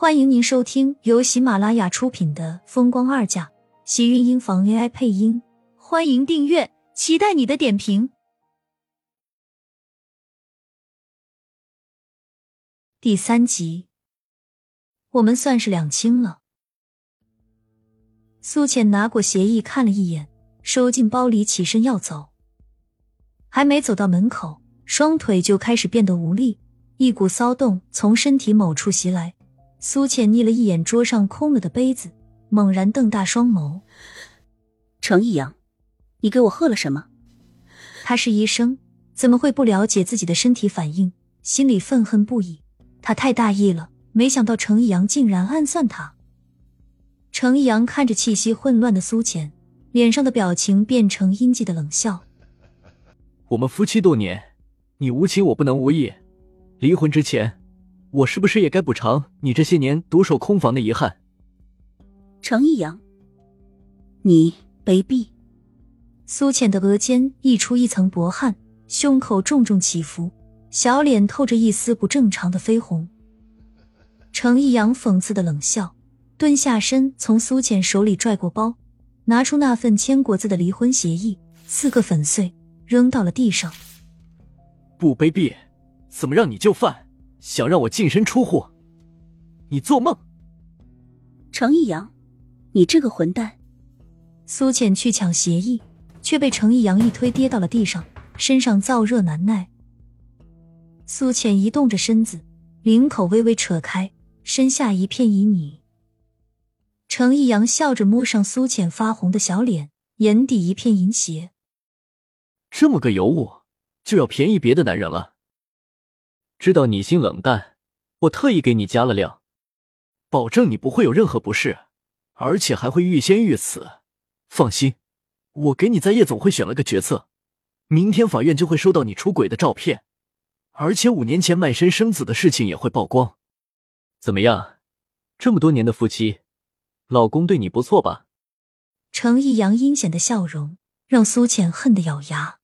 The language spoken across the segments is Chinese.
欢迎您收听由喜马拉雅出品的《风光二嫁》，喜运音房 AI 配音。欢迎订阅，期待你的点评。第三集，我们算是两清了。苏浅拿过协议看了一眼，收进包里，起身要走。还没走到门口，双腿就开始变得无力，一股骚动从身体某处袭来。苏浅睨了一眼桌上空了的杯子，猛然瞪大双眸：“程逸阳，你给我喝了什么？”他是医生，怎么会不了解自己的身体反应？心里愤恨不已。他太大意了，没想到程逸阳竟然暗算他。程逸阳看着气息混乱的苏浅，脸上的表情变成阴寂的冷笑：“我们夫妻多年，你无情，我不能无义。离婚之前。”我是不是也该补偿你这些年独守空房的遗憾？程逸阳，你卑鄙！苏浅的额间溢出一层薄汗，胸口重重起伏，小脸透着一丝不正常的绯红。程逸阳讽刺的冷笑，蹲下身从苏浅手里拽过包，拿出那份签过字的离婚协议，四个粉碎，扔到了地上。不卑鄙，怎么让你就范？想让我净身出户？你做梦！程逸阳，你这个混蛋！苏浅去抢协议，却被程逸阳一推，跌到了地上，身上燥热难耐。苏浅移动着身子，领口微微扯开，身下一片旖旎。程逸阳笑着摸上苏浅发红的小脸，眼底一片淫邪。这么个尤物，就要便宜别的男人了？知道你心冷淡，我特意给你加了量，保证你不会有任何不适，而且还会欲仙欲死。放心，我给你在夜总会选了个角色，明天法院就会收到你出轨的照片，而且五年前卖身生子的事情也会曝光。怎么样？这么多年的夫妻，老公对你不错吧？程逸阳阴险的笑容让苏浅恨得咬牙。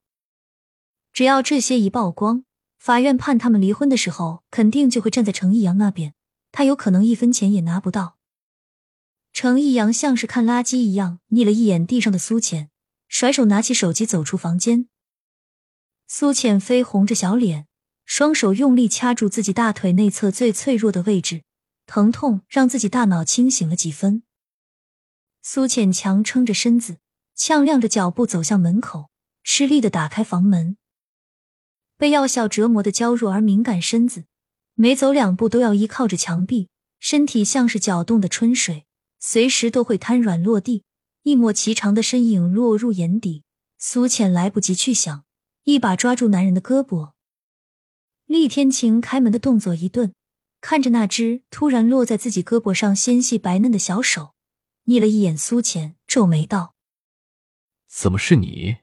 只要这些一曝光。法院判他们离婚的时候，肯定就会站在程逸阳那边，他有可能一分钱也拿不到。程逸阳像是看垃圾一样睨了一眼地上的苏浅，甩手拿起手机走出房间。苏浅绯红着小脸，双手用力掐住自己大腿内侧最脆弱的位置，疼痛让自己大脑清醒了几分。苏浅强撑着身子，踉跄着脚步走向门口，吃力的打开房门。被药效折磨的娇弱而敏感身子，每走两步都要依靠着墙壁，身体像是搅动的春水，随时都会瘫软落地。一抹颀长的身影落入眼底，苏浅来不及去想，一把抓住男人的胳膊。厉天晴开门的动作一顿，看着那只突然落在自己胳膊上纤细白嫩的小手，睨了一眼苏浅，皱眉道：“怎么是你？”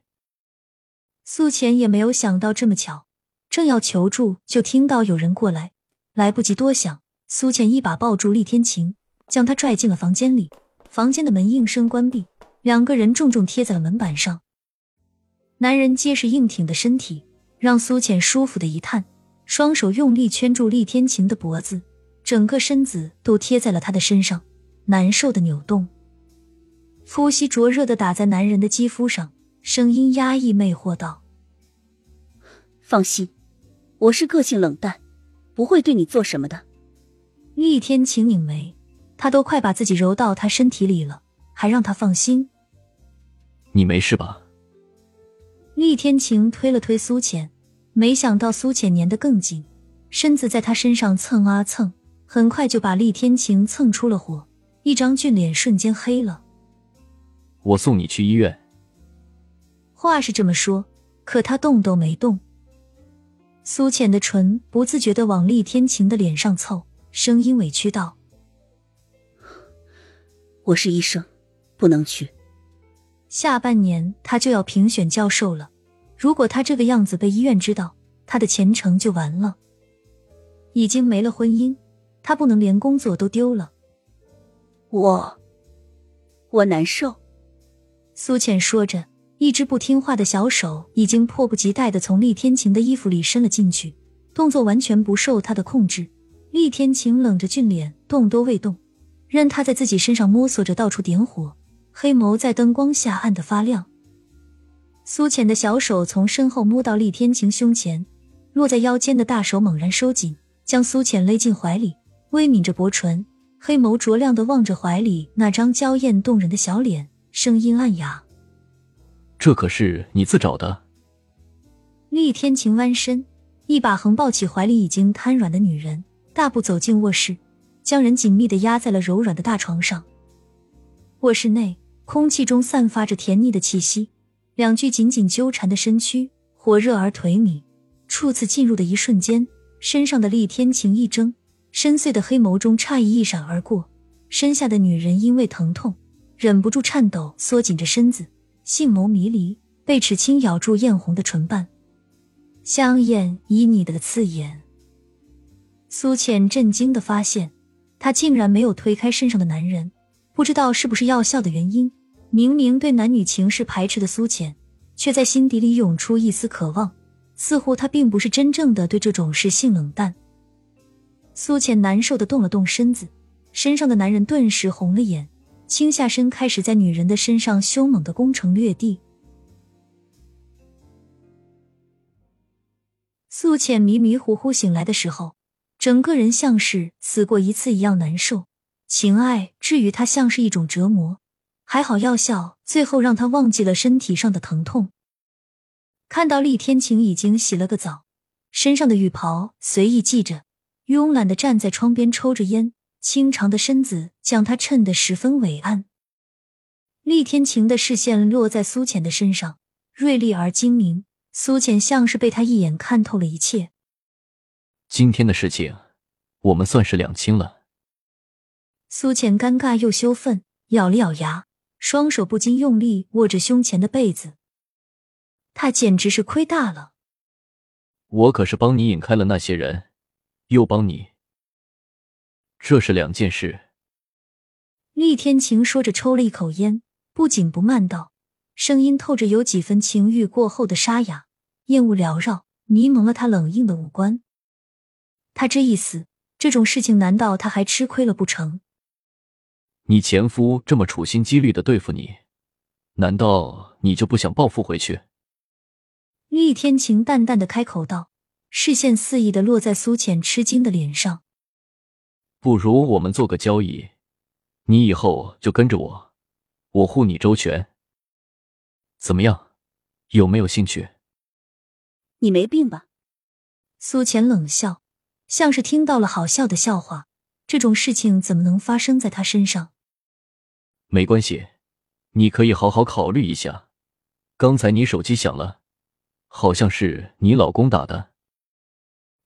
苏浅也没有想到这么巧，正要求助，就听到有人过来，来不及多想，苏浅一把抱住厉天晴，将他拽进了房间里。房间的门应声关闭，两个人重重贴在了门板上。男人结实硬挺的身体让苏浅舒服的一叹，双手用力圈住厉天晴的脖子，整个身子都贴在了他的身上，难受的扭动，呼吸灼热的打在男人的肌肤上。声音压抑，魅惑道：“放心，我是个性冷淡，不会对你做什么的。”厉天晴拧眉，他都快把自己揉到他身体里了，还让他放心？你没事吧？厉天晴推了推苏浅，没想到苏浅粘得更紧，身子在他身上蹭啊蹭，很快就把厉天晴蹭出了火，一张俊脸瞬间黑了。我送你去医院。话是这么说，可他动都没动。苏浅的唇不自觉的往厉天晴的脸上凑，声音委屈道：“我是医生，不能去。下半年他就要评选教授了，如果他这个样子被医院知道，他的前程就完了。已经没了婚姻，他不能连工作都丢了。我，我难受。”苏浅说着。一只不听话的小手已经迫不及待的从厉天晴的衣服里伸了进去，动作完全不受他的控制。厉天晴冷着俊脸，动都未动，任他在自己身上摸索着，到处点火，黑眸在灯光下暗得发亮。苏浅的小手从身后摸到厉天晴胸前，落在腰间的大手猛然收紧，将苏浅勒进怀里，微抿着薄唇，黑眸灼亮的望着怀里那张娇艳动人的小脸，声音暗哑：“这可是你自找的。”厉天晴弯身，一把横抱起怀里已经瘫软的女人，大步走进卧室，将人紧密的压在了柔软的大床上。卧室内，空气中散发着甜腻的气息。两具紧紧纠缠的身躯，火热而颓靡。初次进入的一瞬间，身上的厉天晴一怔，深邃的黑眸中诧异一闪而过。身下的女人因为疼痛，忍不住颤抖，缩紧着身子，性眸迷离，被齿轻咬住艳红的唇瓣，香艳旖旎的刺眼。苏浅震惊的发现，他竟然没有推开身上的男人，不知道是不是药效的原因。明明对男女情事排斥的苏浅，却在心底里涌出一丝渴望，似乎他并不是真正的对这种事性冷淡。苏浅难受的动了动身子，身上的男人顿时红了眼，倾下身开始在女人的身上凶猛的攻城略地。素浅迷迷糊糊醒来的时候，整个人像是死过一次一样难受，情爱至于他像是一种折磨。还好药效最后让他忘记了身体上的疼痛。看到厉天晴已经洗了个澡，身上的浴袍随意系着，慵懒的站在窗边抽着烟，清长的身子将他衬得十分伟岸。厉天晴的视线落在苏浅的身上，锐利而精明。苏浅像是被他一眼看透了一切。今天的事情，我们算是两清了。苏浅尴尬又羞愤，咬了咬牙。双手不禁用力握着胸前的被子，他简直是亏大了。我可是帮你引开了那些人，又帮你，这是两件事。厉天晴说着，抽了一口烟，不紧不慢道，声音透着有几分情欲过后的沙哑，烟雾缭绕，迷蒙了他冷硬的五官。他这一死，这种事情难道他还吃亏了不成？你前夫这么处心积虑的对付你，难道你就不想报复回去？厉天晴淡淡的开口道，视线肆意的落在苏浅吃惊的脸上。不如我们做个交易，你以后就跟着我，我护你周全。怎么样？有没有兴趣？你没病吧？苏浅冷笑，像是听到了好笑的笑话。这种事情怎么能发生在他身上？没关系，你可以好好考虑一下。刚才你手机响了，好像是你老公打的。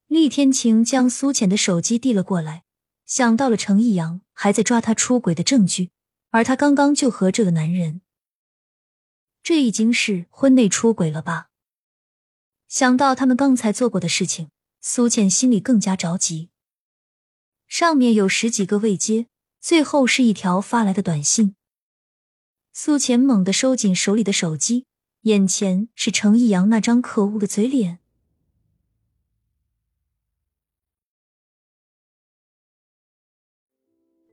厉天晴将苏浅的手机递了过来，想到了程逸阳还在抓他出轨的证据，而他刚刚就和这个男人，这已经是婚内出轨了吧？想到他们刚才做过的事情，苏浅心里更加着急。上面有十几个未接，最后是一条发来的短信。苏浅猛地收紧手里的手机，眼前是程逸阳那张可恶的嘴脸。